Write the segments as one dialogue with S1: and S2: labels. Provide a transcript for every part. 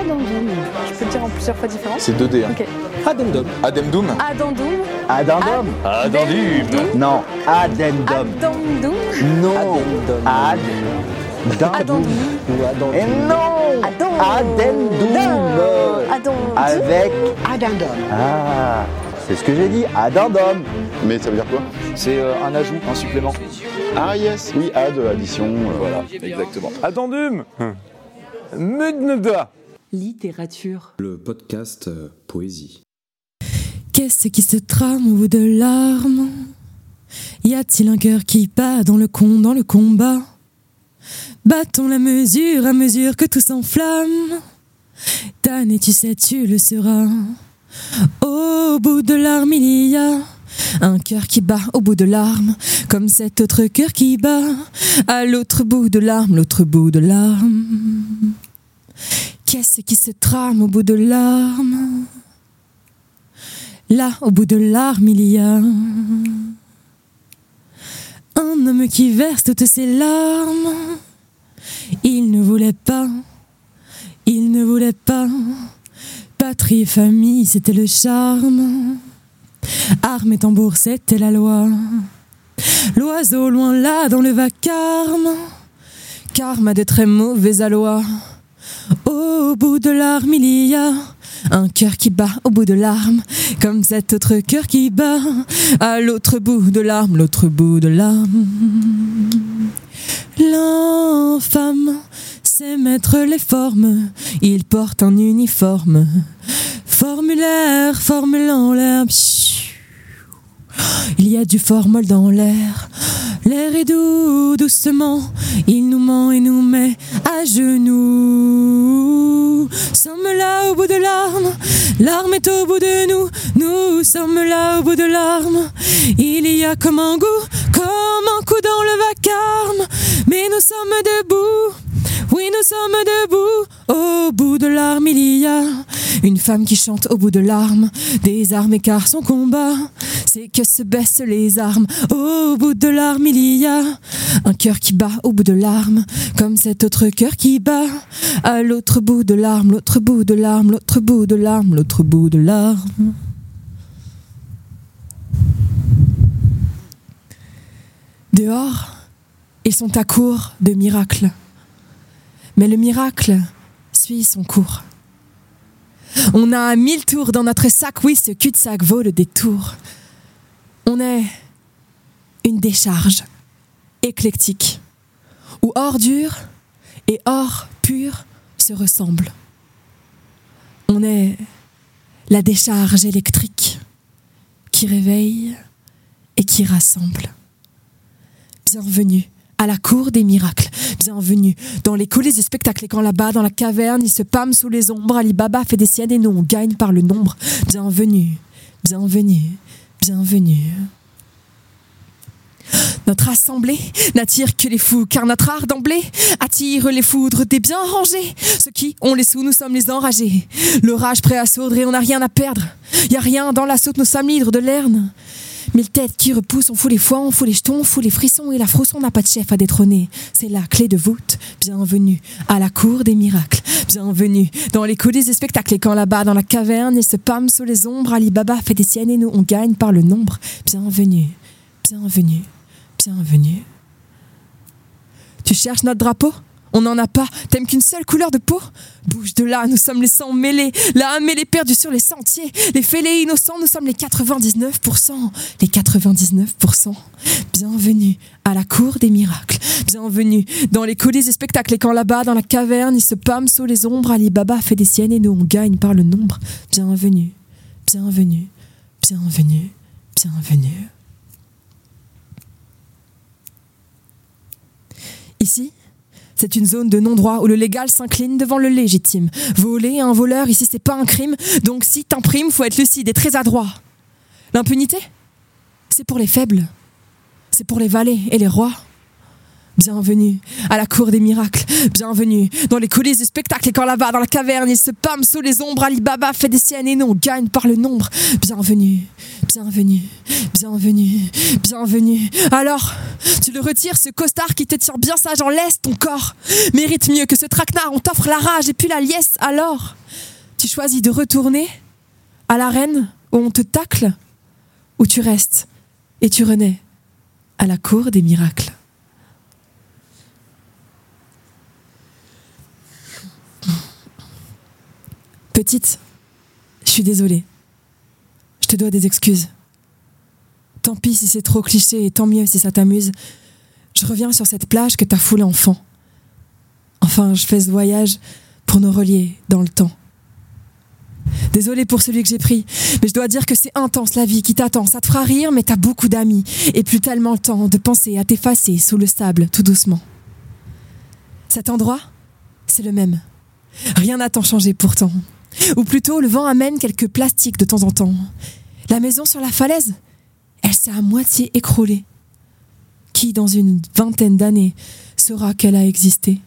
S1: Addendum. Je peux le dire en plusieurs fois différentes
S2: C'est 2D. Hein.
S1: Ok.
S3: Addendum.
S2: Addendum
S1: Addendum.
S4: Addendum
S1: Addendum.
S4: Non, addendum.
S1: Addendum.
S4: Non.
S3: Ou addendum.
S4: Et non.
S1: Addendum.
S4: Addendum. Avec...
S5: Addendum.
S4: Ah, c'est ce que j'ai dit, addendum.
S2: Mais ça veut dire quoi?
S3: C'est euh, un ajout, un supplément.
S2: Ah yes, oui, add, addition. euh,
S3: Voilà, exactement.
S6: Addendum Mudneda
S7: Littérature.
S8: Le podcast euh, Poésie.
S9: Qu'est-ce qui se trame au bout de l'arme? Y a-t-il un cœur qui bat dans le con, dans le combat? Battons la mesure à mesure que tout s'enflamme. Damné, tu sais, tu le seras. Au bout de l'arme, il y a un cœur qui bat au bout de l'arme, comme cet autre cœur qui bat à l'autre bout de l'arme, l'autre bout de l'arme. Qu'est-ce qui se trame au bout de l'arme? Là, au bout de l'arme, il y a un homme qui verse toutes ses larmes. Il ne voulait pas, il ne voulait pas. Patrie famille, c'était le charme. Armes et tambour, c'était la loi. L'oiseau loin là dans le vacarme. Karma a de très mauvais aloi. Au bout de l'arme, il y a un cœur qui bat au bout de l'arme, comme cet autre cœur qui bat à l'autre bout de l'arme, l'autre bout de l'arme. L'infâme sait mettre les formes, il porte un uniforme. Formulaire, formule en l'air. Il y a du formol dans l'air. L'air est doux, doucement. Il nous ment et nous met à genoux. Sommes là au bout de l'arme. L'arme est au bout de nous. Nous sommes là au bout de l'arme. Il y a comme un goût, comme un coup dans le vacarme. Mais nous sommes debout. Oui, nous sommes debout. Au bout de l'arme, il y a une femme qui chante au bout de l'arme. Des armes car son combat, c'est que se baissent les armes. Au bout de l'arme, il y a un cœur qui bat au bout de l'arme. Comme cet autre cœur qui bat à l'autre bout de l'arme, l'autre bout de l'arme, l'autre bout de l'arme, l'autre bout de l'arme. Dehors, ils sont à court de miracles. Mais le miracle suit son cours. On a mille tours dans notre sac, oui, ce cul-de-sac vaut le détour. On est une décharge éclectique, où ordure et or pur se ressemblent. On est la décharge électrique qui réveille et qui rassemble. Bienvenue à la cour des miracles. Bienvenue dans les coulisses du spectacle. Et quand là-bas, dans la caverne, il se pâme sous les ombres, Ali Baba fait des siennes et nous, on gagne par le nombre. Bienvenue, bienvenue, bienvenue. Notre assemblée n'attire que les fous, car notre art d'emblée attire les foudres des bien rangés. Ceux qui ont les sous, nous sommes les enragés. L'orage prêt à sourdre et on n'a rien à perdre. Y a rien dans la saute, nous sommes l'hydre de l'Erne. Mille têtes qui repoussent, on fout les foies, on fout les jetons, on fout les frissons et la frousse, on n'a pas de chef à détrôner. C'est la clé de voûte. Bienvenue à la cour des miracles. Bienvenue dans les coulisses des spectacles. Et quand là-bas, dans la caverne, il se pâme sous les ombres, Ali Baba fait des siennes et nous, on gagne par le nombre. Bienvenue, bienvenue, bienvenue. Tu cherches notre drapeau? On n'en a pas. T'aimes qu'une seule couleur de peau? Bouge de là, nous sommes les sangs mêlés. L'âme et les perdus sur les sentiers. Les fêlés innocents, nous sommes les 99%. Les 99%. Bienvenue à la cour des miracles. Bienvenue dans les coulisses des spectacles. Et quand là-bas, dans la caverne, il se pâme sous les ombres, Ali Baba fait des siennes et nous, on gagne par le nombre. Bienvenue, bienvenue, bienvenue, bienvenue. Ici, c'est une zone de non-droit où le légal s'incline devant le légitime. Voler un voleur, ici, c'est pas un crime. Donc si t'imprimes, faut être lucide et très adroit. L'impunité, c'est pour les faibles. C'est pour les valets et les rois. Bienvenue à la cour des miracles. Bienvenue dans les coulisses du spectacle. Et quand là-bas, dans la caverne, il se pâme sous les ombres, Alibaba fait des siennes et nous, on gagne par le nombre. Bienvenue, bienvenue, bienvenue, bienvenue. Alors, tu le retires, ce costard qui te tient bien sage en laisse, ton corps mérite mieux que ce traquenard. On t'offre la rage et puis la liesse. Alors, tu choisis de retourner à l'arène où on te tacle ou tu restes et tu renais à la cour des miracles. Petite, je suis désolée. Je te dois des excuses. Tant pis si c'est trop cliché et tant mieux si ça t'amuse. Je reviens sur cette plage que t'as foulée enfant. Enfin, je fais ce voyage pour nous relier dans le temps. Désolée pour celui que j'ai pris, mais je dois dire que c'est intense la vie qui t'attend. Ça te fera rire, mais t'as beaucoup d'amis et plus tellement le temps de penser à t'effacer sous le sable tout doucement. Cet endroit, c'est le même. Rien n'a tant changé pourtant. Ou plutôt, le vent amène quelques plastiques de temps en temps. La maison sur la falaise, elle s'est à moitié écroulée. Qui, dans une vingtaine d'années, saura qu'elle a existé?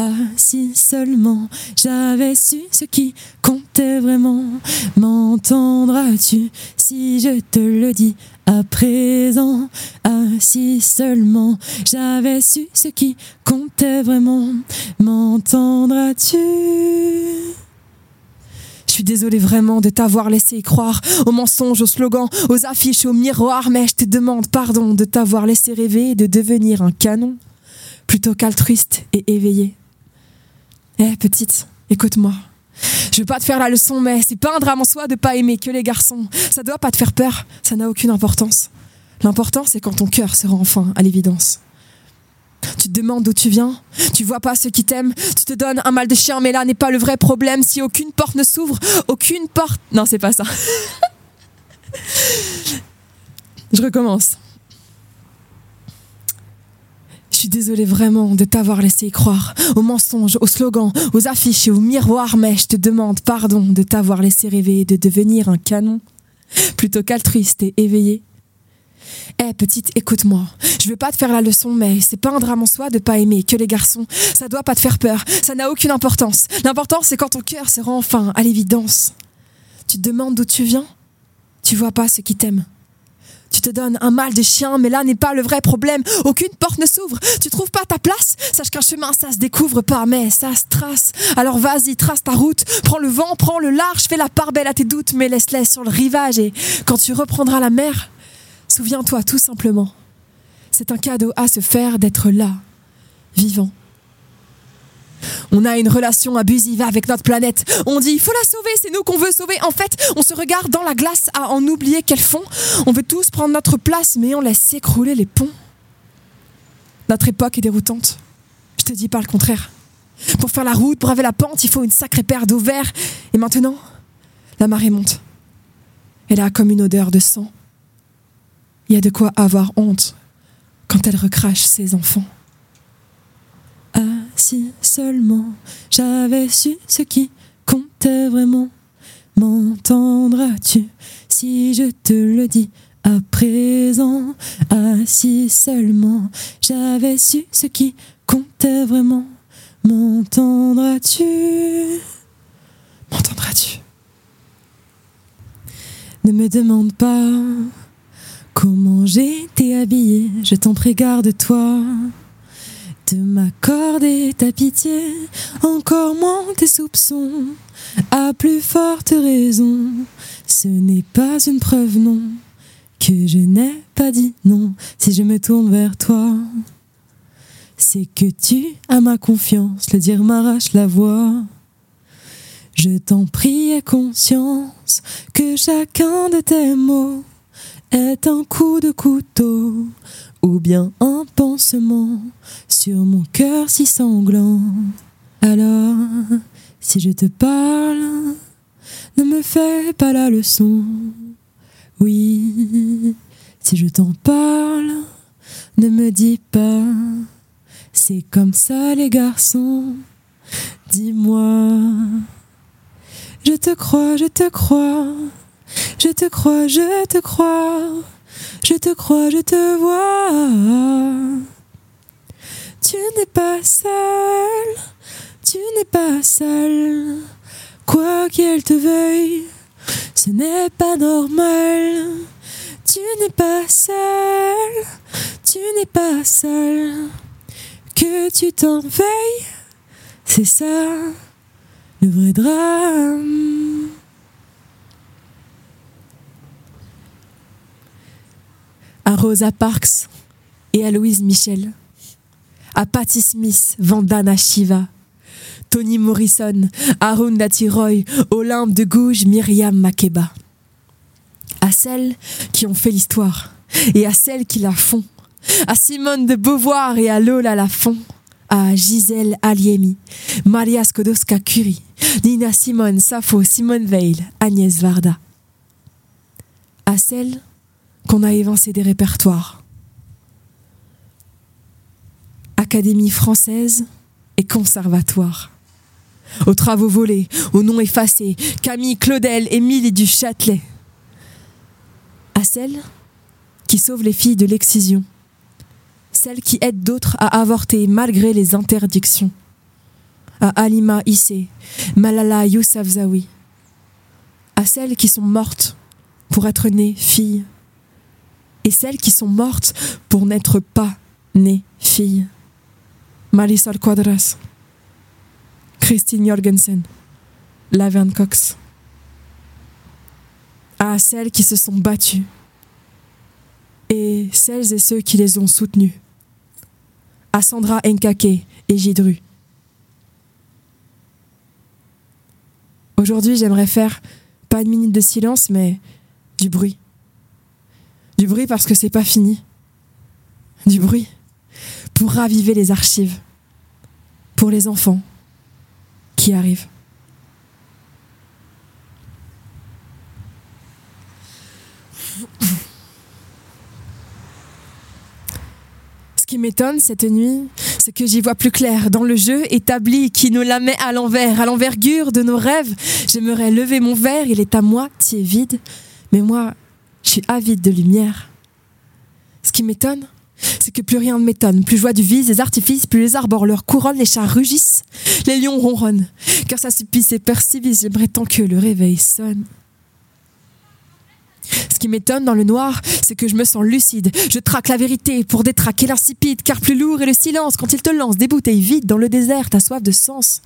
S9: Ah, si seulement j'avais su ce qui comptait vraiment, m'entendras-tu si je te le dis à présent? Ah, si seulement j'avais su ce qui comptait vraiment, m'entendras-tu? Je suis désolée vraiment de t'avoir laissé croire aux mensonges, aux slogans, aux affiches, aux miroirs, mais je te demande pardon de t'avoir laissé rêver de devenir un canon plutôt qu'altruiste et éveillé. Eh, petite, écoute-moi. Je veux pas te faire la leçon, mais c'est pas un drame en soi de pas aimer que les garçons. Ça doit pas te faire peur, ça n'a aucune importance. L'important, c'est quand ton cœur se rend enfin à l'évidence. Tu te demandes d'où tu viens, tu vois pas ceux qui t'aiment, tu te donnes un mal de chien, mais là n'est pas le vrai problème. Si aucune porte ne s'ouvre, aucune porte. Non, c'est pas ça. Je recommence. Je suis désolée vraiment de t'avoir laissé croire aux mensonges, aux slogans, aux affiches et aux miroirs, mais je te demande pardon de t'avoir laissé rêver de devenir un canon plutôt qu'altruiste et éveillé. Eh petite, écoute-moi. Je veux pas te faire la leçon, mais c'est pas un drame en soi de pas aimer que les garçons. Ça doit pas te faire peur. Ça n'a aucune importance. L'important, c'est quand ton cœur se rend enfin à l'évidence. Tu te demandes d'où tu viens? Tu vois pas ceux qui t'aiment. Tu te donnes un mal de chien, mais là n'est pas le vrai problème. Aucune porte ne s'ouvre. Tu trouves pas ta place Sache qu'un chemin, ça se découvre pas, mais ça se trace. Alors vas-y, trace ta route. Prends le vent, prends le large, fais la part belle à tes doutes, mais laisse-les sur le rivage. Et quand tu reprendras la mer, souviens-toi tout simplement. C'est un cadeau à se faire d'être là, vivant. On a une relation abusive avec notre planète. On dit, il faut la sauver, c'est nous qu'on veut sauver. En fait, on se regarde dans la glace à en oublier qu'elles font. On veut tous prendre notre place, mais on laisse s'écrouler les ponts. Notre époque est déroutante. Je te dis pas le contraire. Pour faire la route, braver la pente, il faut une sacrée paire d'ovaires. Et maintenant, la marée monte. Elle a comme une odeur de sang. Il y a de quoi avoir honte quand elle recrache ses enfants. Si seulement j'avais su ce qui comptait vraiment, m'entendras-tu si je te le dis à présent? Ah, seulement j'avais su ce qui comptait vraiment, m'entendras-tu M'entendras-tu Ne me demande pas comment j'étais habillée, je t'en prie, garde-toi de m'accorder ta pitié, encore moins tes soupçons. À plus forte raison, ce n'est pas une preuve, non, que je n'ai pas dit non si je me tourne vers toi. C'est que tu as ma confiance, le dire m'arrache la voix. Je t'en prie, aie conscience que chacun de tes mots est un coup de couteau ou bien un pansement sur mon cœur si sanglant. Alors, si je te parle, ne me fais pas la leçon. Oui, si je t'en parle, ne me dis pas, c'est comme ça les garçons. Dis-moi, je te crois, je te crois, je te crois, je te crois. Je te crois, je te vois. n'es pas seul, tu n'es pas seul. Quoi qu'elle te veuille, ce n'est pas normal. Tu n'es pas seul, tu n'es pas seul. Que tu t'en veuilles, c'est ça le vrai drame. À Rosa Parks et à Louise Michel, à Patti Smith, Vandana Shiva, Toni Morrison, Arundhati Roy, Olympe de Gouges, Myriam Makeba. À celles qui ont fait l'histoire et à celles qui la font. À Simone de Beauvoir et à Lola Lafont. À Gisèle Aliemi, Maria Skłodowska-Curie, Nina Simone, Sappho, Simone Veil, Agnès Varda. À celles qu'on a évincées des répertoires. Académie française et conservatoire. Aux travaux volés, aux noms effacés, Camille Claudel, Émilie du Châtelet. À celles qui sauvent les filles de l'excision. Celles qui aident d'autres à avorter malgré les interdictions. À Alima Issé, Malala Yousafzai. À celles qui sont mortes pour être nées filles. Et celles qui sont mortes pour n'être pas nées filles. Marisol Quadras, Christine Jorgensen, Laverne Cox. À celles qui se sont battues et celles et ceux qui les ont soutenues. À Sandra Nkake et Gidru. Aujourd'hui, j'aimerais faire pas une minute de silence, mais du bruit. Du bruit parce que c'est pas fini. Du bruit pour raviver les archives, pour les enfants qui arrivent. Ce qui m'étonne cette nuit, c'est que j'y vois plus clair dans le jeu établi qui nous la met à l'envers, à l'envergure de nos rêves. J'aimerais lever mon verre, il est à moitié vide, mais moi, je suis avide de lumière. Ce qui m'étonne, c'est que plus rien ne m'étonne. Plus je vois du vise, des artifices, plus les arbores leur couronnent, les chats rugissent, les lions ronronnent. Car ça et persivise, j'aimerais tant que le réveil sonne. Ce qui m'étonne dans le noir, c'est que je me sens lucide. Je traque la vérité pour détraquer l'insipide, car plus lourd est le silence quand il te lance des bouteilles vides dans le désert, t'as soif de sens,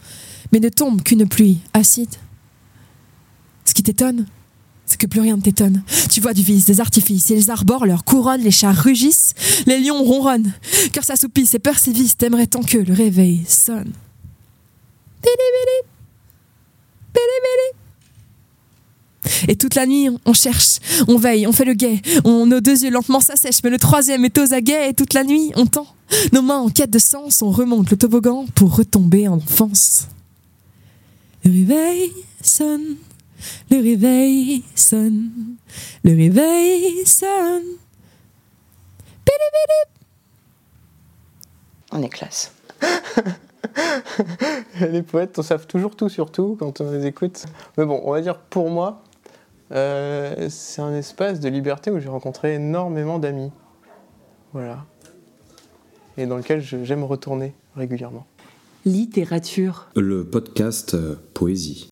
S9: mais ne tombe qu'une pluie acide. Ce qui t'étonne, que plus rien ne t'étonne. Tu vois du vice, des artifices, et les arbores leur couronnent, les chats rugissent, les lions ronronnent, car s'assoupissent et persivissent, t'aimerais tant que le réveil sonne? Et toute la nuit, on cherche, on veille, on fait le guet, on, nos deux yeux lentement s'assèchent, mais le troisième est aux aguets, et toute la nuit, on tend. Nos mains en quête de sens, on remonte le toboggan pour retomber en enfance. Le réveil sonne, le réveil sonne, le réveil sonne.
S5: On est classe.
S6: les poètes on savent toujours tout sur tout quand on les écoute. Mais bon, on va dire pour moi, euh, c'est un espace de liberté où j'ai rencontré énormément d'amis. Voilà. Et dans lequel j'aime retourner régulièrement.
S5: Littérature.
S8: Le podcast euh, Poésie.